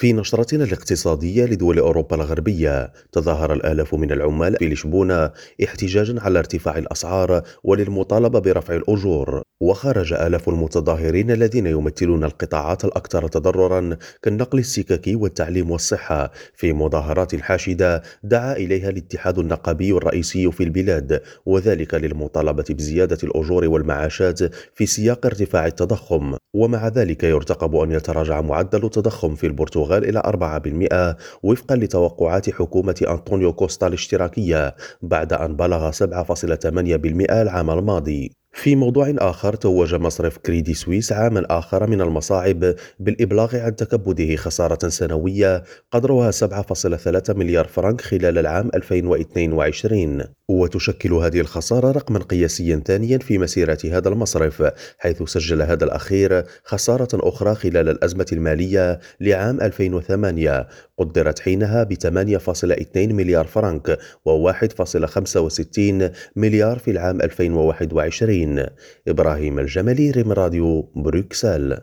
في نشرتنا الاقتصادية لدول أوروبا الغربية تظاهر الآلاف من العمال في لشبونة احتجاجا على ارتفاع الأسعار وللمطالبة برفع الأجور. وخرج آلاف المتظاهرين الذين يمثلون القطاعات الأكثر تضررا كالنقل السككي والتعليم والصحة. في مظاهرات حاشدة دعا إليها الاتحاد النقابي الرئيسي في البلاد وذلك للمطالبة بزيادة الأجور والمعاشات في سياق ارتفاع التضخم. ومع ذلك يرتقب أن يتراجع معدل التضخم في البرتغال إلى 4% وفقا لتوقعات حكومة أنطونيو كوستا الاشتراكية بعد أن بلغ 7.8% العام الماضي. في موضوع آخر توج مصرف كريدي سويس عاما آخر من المصاعب بالإبلاغ عن تكبده خسارة سنوية قدرها 7.3 مليار فرنك خلال العام 2022 وتشكل هذه الخسارة رقما قياسيا ثانيا في مسيرة هذا المصرف حيث سجل هذا الأخير خسارة أخرى خلال الأزمة المالية لعام 2008 قدرت حينها ب 8.2 مليار فرنك و1.65 مليار في العام 2021 إبراهيم الجمالي ريم راديو بروكسل.